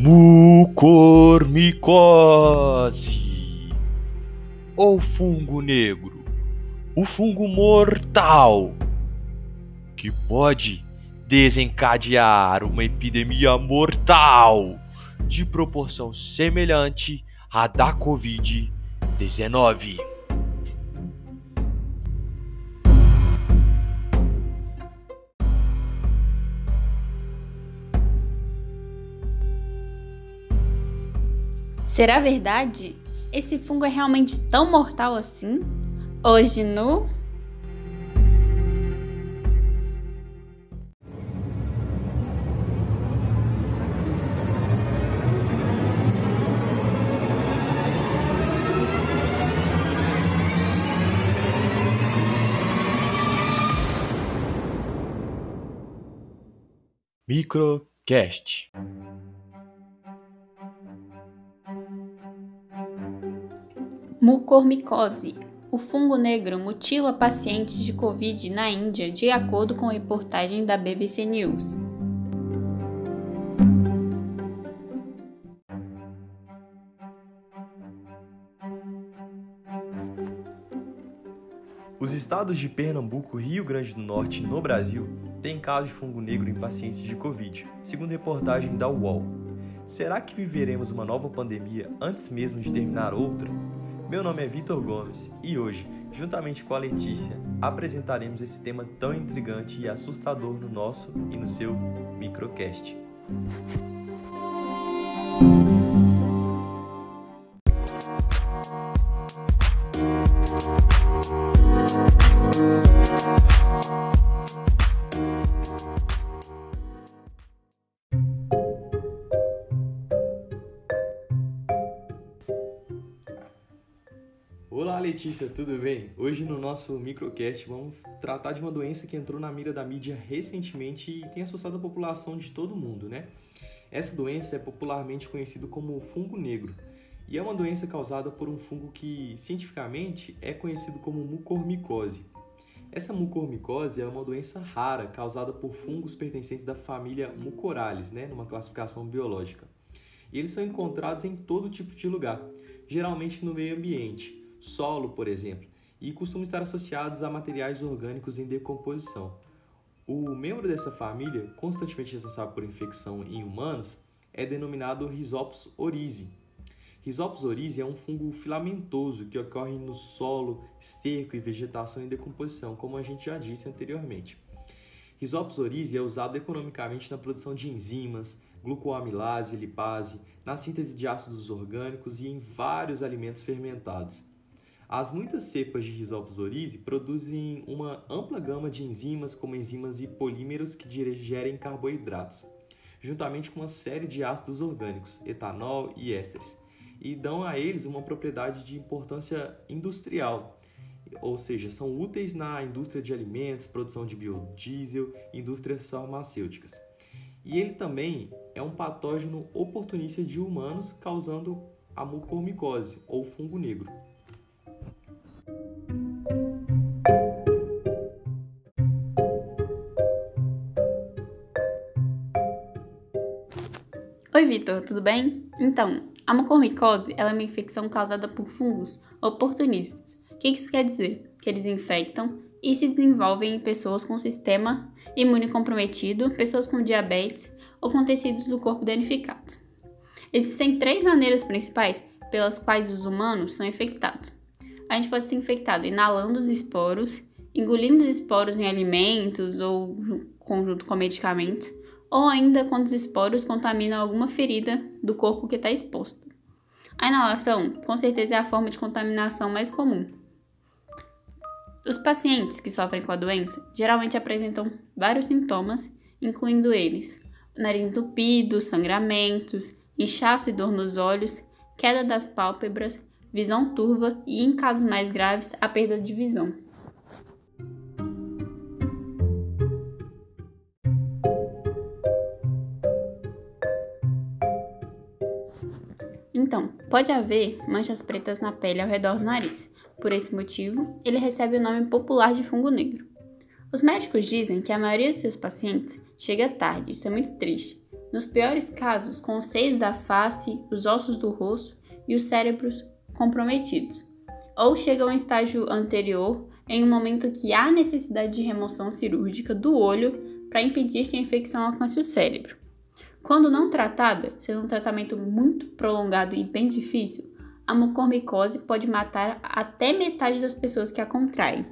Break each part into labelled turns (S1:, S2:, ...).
S1: Mucormicose ou fungo negro, o fungo mortal que pode desencadear uma epidemia mortal de proporção semelhante à da Covid-19.
S2: Será verdade? Esse fungo é realmente tão mortal assim? Hoje no.
S1: Microcast.
S2: Mucormicose. O fungo negro mutila pacientes de Covid na Índia, de acordo com reportagem da BBC News.
S3: Os estados de Pernambuco, Rio Grande do Norte no Brasil têm casos de fungo negro em pacientes de Covid, segundo reportagem da UOL. Será que viveremos uma nova pandemia antes mesmo de terminar outra? Meu nome é Vitor Gomes e hoje, juntamente com a Letícia, apresentaremos esse tema tão intrigante e assustador no nosso e no seu microcast. Letícia, tudo bem? Hoje no nosso microcast vamos tratar de uma doença que entrou na mira da mídia recentemente e tem assustado a população de todo mundo, né? Essa doença é popularmente conhecida como fungo negro e é uma doença causada por um fungo que cientificamente é conhecido como mucormicose. Essa mucormicose é uma doença rara causada por fungos pertencentes da família Mucorales, né, numa classificação biológica. E eles são encontrados em todo tipo de lugar, geralmente no meio ambiente, solo, por exemplo, e costumam estar associados a materiais orgânicos em decomposição. O membro dessa família, constantemente responsável por infecção em humanos, é denominado Rhizopus oryzae. Rhizopus oryzae é um fungo filamentoso que ocorre no solo, esterco e vegetação em decomposição, como a gente já disse anteriormente. Rhizopus oryzae é usado economicamente na produção de enzimas, glucoamilase lipase, na síntese de ácidos orgânicos e em vários alimentos fermentados. As muitas cepas de Rhizopus oryzae produzem uma ampla gama de enzimas, como enzimas e polímeros que digerem carboidratos, juntamente com uma série de ácidos orgânicos, etanol e ésteres, e dão a eles uma propriedade de importância industrial, ou seja, são úteis na indústria de alimentos, produção de biodiesel, indústrias farmacêuticas. E ele também é um patógeno oportunista de humanos, causando a mucormicose ou fungo negro.
S2: Oi, Vitor, tudo bem? Então, a mucormicose é uma infecção causada por fungos oportunistas. O que isso quer dizer? Que eles infectam e se desenvolvem em pessoas com sistema imune comprometido, pessoas com diabetes ou com tecidos do corpo danificado. Existem três maneiras principais pelas quais os humanos são infectados. A gente pode ser infectado inalando os esporos, engolindo os esporos em alimentos ou conjunto com medicamentos, ou ainda quando os esporos contaminam alguma ferida do corpo que está exposta. A inalação, com certeza, é a forma de contaminação mais comum. Os pacientes que sofrem com a doença geralmente apresentam vários sintomas, incluindo eles nariz entupido, sangramentos, inchaço e dor nos olhos, queda das pálpebras, visão turva e, em casos mais graves, a perda de visão. Então, pode haver manchas pretas na pele ao redor do nariz. Por esse motivo, ele recebe o nome popular de fungo negro. Os médicos dizem que a maioria de seus pacientes chega tarde, isso é muito triste, nos piores casos, com os seios da face, os ossos do rosto e os cérebros comprometidos, ou chega a um estágio anterior em um momento que há necessidade de remoção cirúrgica do olho para impedir que a infecção alcance o cérebro. Quando não tratada, sendo um tratamento muito prolongado e bem difícil, a mucormicose pode matar até metade das pessoas que a contraem.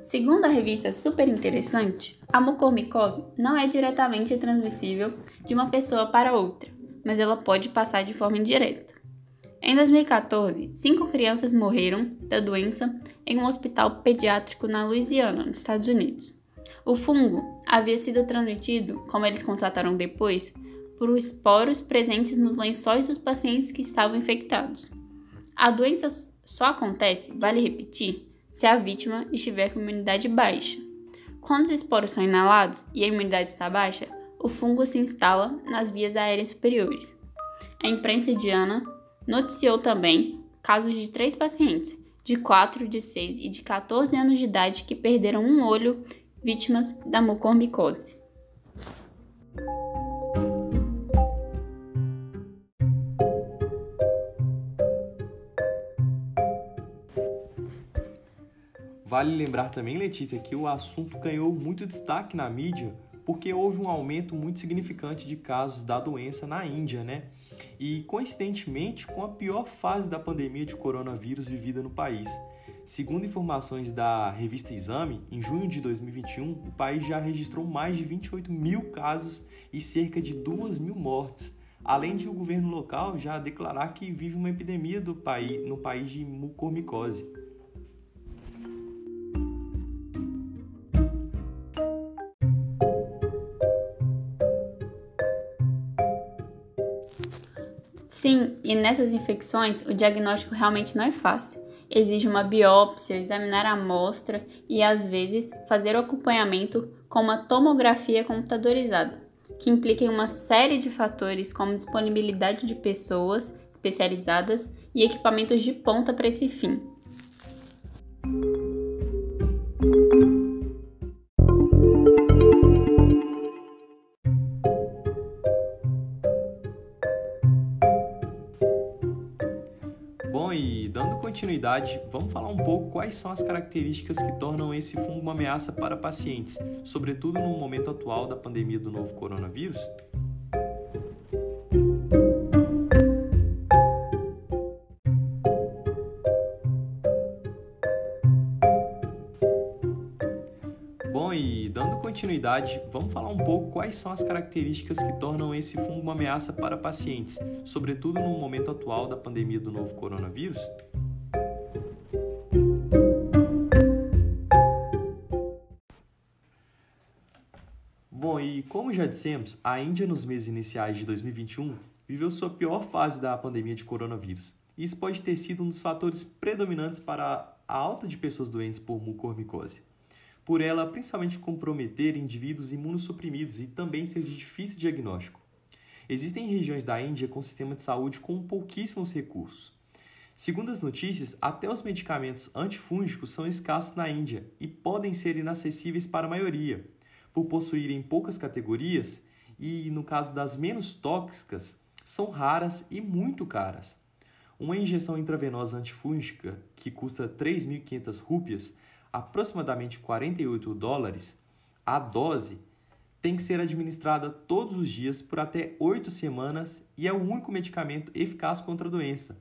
S2: Segundo a revista Super Interessante, a mucormicose não é diretamente transmissível de uma pessoa para outra, mas ela pode passar de forma indireta. Em 2014, cinco crianças morreram da doença em um hospital pediátrico na Louisiana, nos Estados Unidos. O fungo havia sido transmitido, como eles constataram depois, por esporos presentes nos lençóis dos pacientes que estavam infectados. A doença só acontece, vale repetir, se a vítima estiver com imunidade baixa. Quando os esporos são inalados e a imunidade está baixa, o fungo se instala nas vias aéreas superiores. A imprensa indiana noticiou também casos de três pacientes, de 4, de 6 e de 14 anos de idade, que perderam um olho vítimas da mucormicose.
S3: Vale lembrar também, Letícia, que o assunto ganhou muito destaque na mídia porque houve um aumento muito significante de casos da doença na Índia, né? E coincidentemente com a pior fase da pandemia de coronavírus vivida no país. Segundo informações da revista Exame, em junho de 2021, o país já registrou mais de 28 mil casos e cerca de 2 mil mortes, além de o governo local já declarar que vive uma epidemia do país, no país de mucormicose.
S2: Sim, e nessas infecções o diagnóstico realmente não é fácil. Exige uma biópsia, examinar a amostra e, às vezes, fazer o acompanhamento com uma tomografia computadorizada, que implica em uma série de fatores como disponibilidade de pessoas especializadas e equipamentos de ponta para esse fim.
S3: Continuidade, vamos falar um pouco quais são as características que tornam esse fungo uma ameaça para pacientes, sobretudo no momento atual da pandemia do novo coronavírus? Bom, e dando continuidade, vamos falar um pouco quais são as características que tornam esse fungo uma ameaça para pacientes, sobretudo no momento atual da pandemia do novo coronavírus? Bom, e como já dissemos, a Índia nos meses iniciais de 2021 viveu sua pior fase da pandemia de coronavírus. Isso pode ter sido um dos fatores predominantes para a alta de pessoas doentes por mucormicose. Por ela, principalmente comprometer indivíduos imunossuprimidos e também ser de difícil diagnóstico. Existem regiões da Índia com sistema de saúde com pouquíssimos recursos. Segundo as notícias, até os medicamentos antifúngicos são escassos na Índia e podem ser inacessíveis para a maioria, por possuírem poucas categorias e, no caso das menos tóxicas, são raras e muito caras. Uma injeção intravenosa antifúngica, que custa 3.500 rúpias, aproximadamente 48 dólares, a dose tem que ser administrada todos os dias por até 8 semanas e é o único medicamento eficaz contra a doença,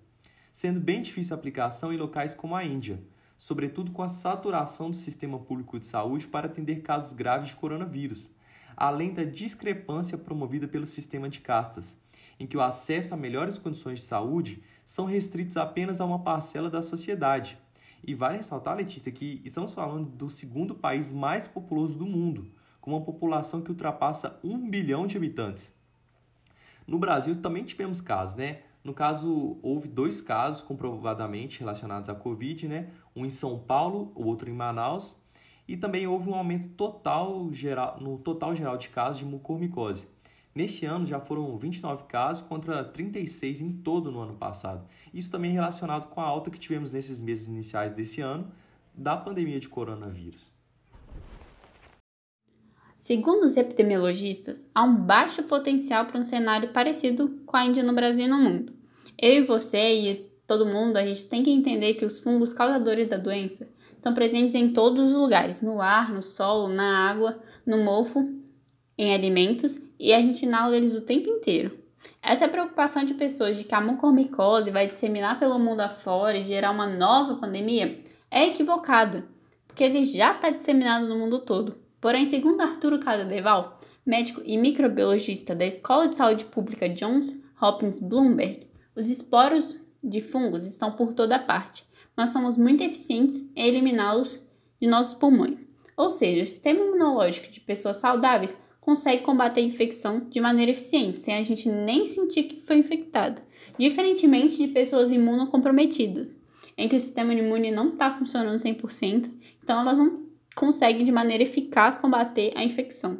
S3: sendo bem difícil a aplicação em locais como a Índia, sobretudo com a saturação do sistema público de saúde para atender casos graves de coronavírus, além da discrepância promovida pelo sistema de castas, em que o acesso a melhores condições de saúde são restritos apenas a uma parcela da sociedade. E vale ressaltar, Letícia, que estamos falando do segundo país mais populoso do mundo, com uma população que ultrapassa um bilhão de habitantes. No Brasil também tivemos casos, né? No caso, houve dois casos comprovadamente relacionados à Covid, né? Um em São Paulo, o outro em Manaus. E também houve um aumento total geral, no total geral de casos de mucormicose. Neste ano já foram 29 casos contra 36 em todo no ano passado. Isso também é relacionado com a alta que tivemos nesses meses iniciais desse ano da pandemia de coronavírus.
S2: Segundo os epidemiologistas, há um baixo potencial para um cenário parecido com a Índia no Brasil e no mundo. Eu e você e todo mundo, a gente tem que entender que os fungos causadores da doença são presentes em todos os lugares, no ar, no solo, na água, no mofo, em alimentos, e a gente inala eles o tempo inteiro. Essa preocupação de pessoas de que a mucormicose vai disseminar pelo mundo afora e gerar uma nova pandemia é equivocada, porque ele já está disseminado no mundo todo. Porém, segundo Arturo Casadeval, médico e microbiologista da Escola de Saúde Pública Johns Hopkins Bloomberg, os esporos de fungos estão por toda parte, mas somos muito eficientes em eliminá-los de nossos pulmões. Ou seja, o sistema imunológico de pessoas saudáveis consegue combater a infecção de maneira eficiente, sem a gente nem sentir que foi infectado, diferentemente de pessoas imunocomprometidas, em que o sistema imune não está funcionando 100%, então elas não conseguem de maneira eficaz combater a infecção.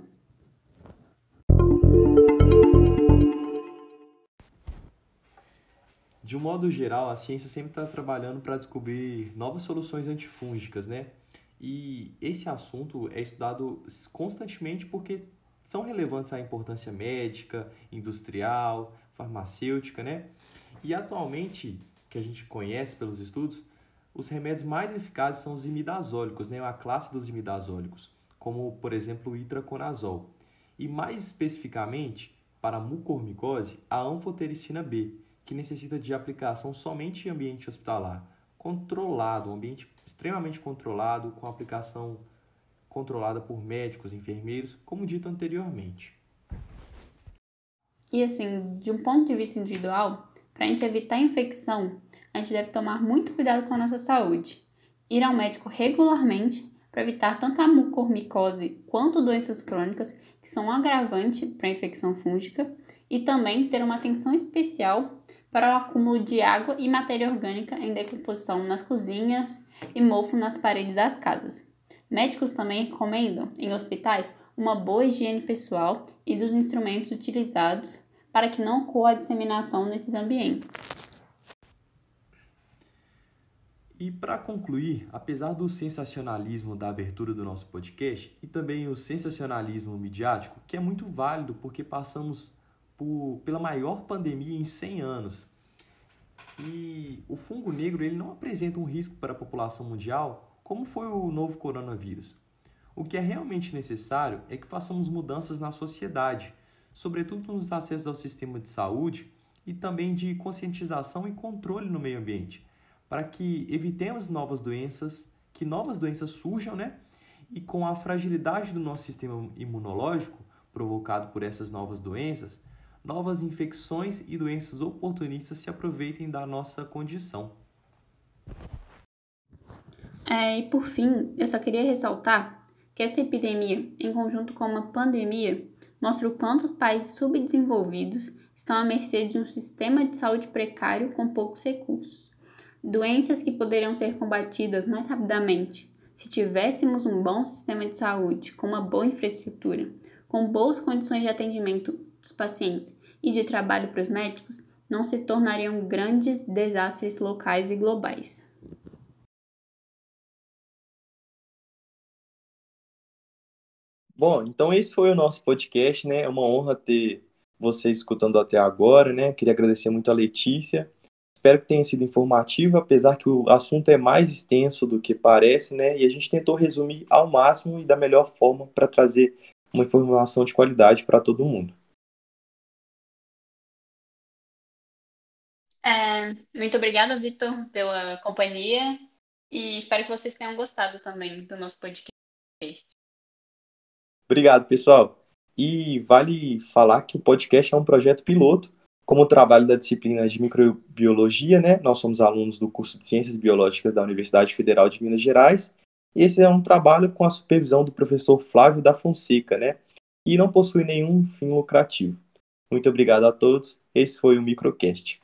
S3: De um modo geral, a ciência sempre está trabalhando para descobrir novas soluções antifúngicas, né? E esse assunto é estudado constantemente porque são relevantes à importância médica, industrial, farmacêutica, né? E atualmente, que a gente conhece pelos estudos, os remédios mais eficazes são os imidazólicos, né, a classe dos imidazólicos, como, por exemplo, o itraconazol. E mais especificamente, para a mucormicose, a anfotericina B, que necessita de aplicação somente em ambiente hospitalar, controlado, um ambiente extremamente controlado, com aplicação controlada por médicos, enfermeiros, como dito anteriormente.
S2: E assim, de um ponto de vista individual, para a gente evitar a infecção, a gente deve tomar muito cuidado com a nossa saúde. Ir ao médico regularmente para evitar tanto a mucormicose quanto doenças crônicas, que são um agravante para a infecção fúngica, e também ter uma atenção especial para o acúmulo de água e matéria orgânica em decomposição nas cozinhas e mofo nas paredes das casas. Médicos também recomendam, em hospitais, uma boa higiene pessoal e dos instrumentos utilizados para que não ocorra a disseminação nesses ambientes.
S3: E para concluir, apesar do sensacionalismo da abertura do nosso podcast e também o sensacionalismo midiático, que é muito válido porque passamos por, pela maior pandemia em 100 anos. E o fungo negro ele não apresenta um risco para a população mundial como foi o novo coronavírus. O que é realmente necessário é que façamos mudanças na sociedade, sobretudo nos acessos ao sistema de saúde e também de conscientização e controle no meio ambiente para que evitemos novas doenças, que novas doenças surjam, né? E com a fragilidade do nosso sistema imunológico provocado por essas novas doenças, novas infecções e doenças oportunistas se aproveitem da nossa condição.
S2: É, e por fim, eu só queria ressaltar que essa epidemia, em conjunto com uma pandemia, mostra o quanto os países subdesenvolvidos estão à mercê de um sistema de saúde precário com poucos recursos doenças que poderiam ser combatidas mais rapidamente se tivéssemos um bom sistema de saúde, com uma boa infraestrutura, com boas condições de atendimento dos pacientes e de trabalho para os médicos, não se tornariam grandes desastres locais e globais.
S3: Bom, então esse foi o nosso podcast, né? É uma honra ter você escutando até agora, né? Queria agradecer muito a Letícia Espero que tenha sido informativo, apesar que o assunto é mais extenso do que parece, né? E a gente tentou resumir ao máximo e da melhor forma para trazer uma informação de qualidade para todo mundo.
S2: Muito obrigada, Vitor, pela companhia e espero que vocês tenham gostado também do nosso podcast.
S3: Obrigado, pessoal. E vale falar que o podcast é um projeto piloto como trabalho da disciplina de microbiologia, né, nós somos alunos do curso de Ciências Biológicas da Universidade Federal de Minas Gerais, e esse é um trabalho com a supervisão do professor Flávio da Fonseca, né, e não possui nenhum fim lucrativo. Muito obrigado a todos, esse foi o Microcast.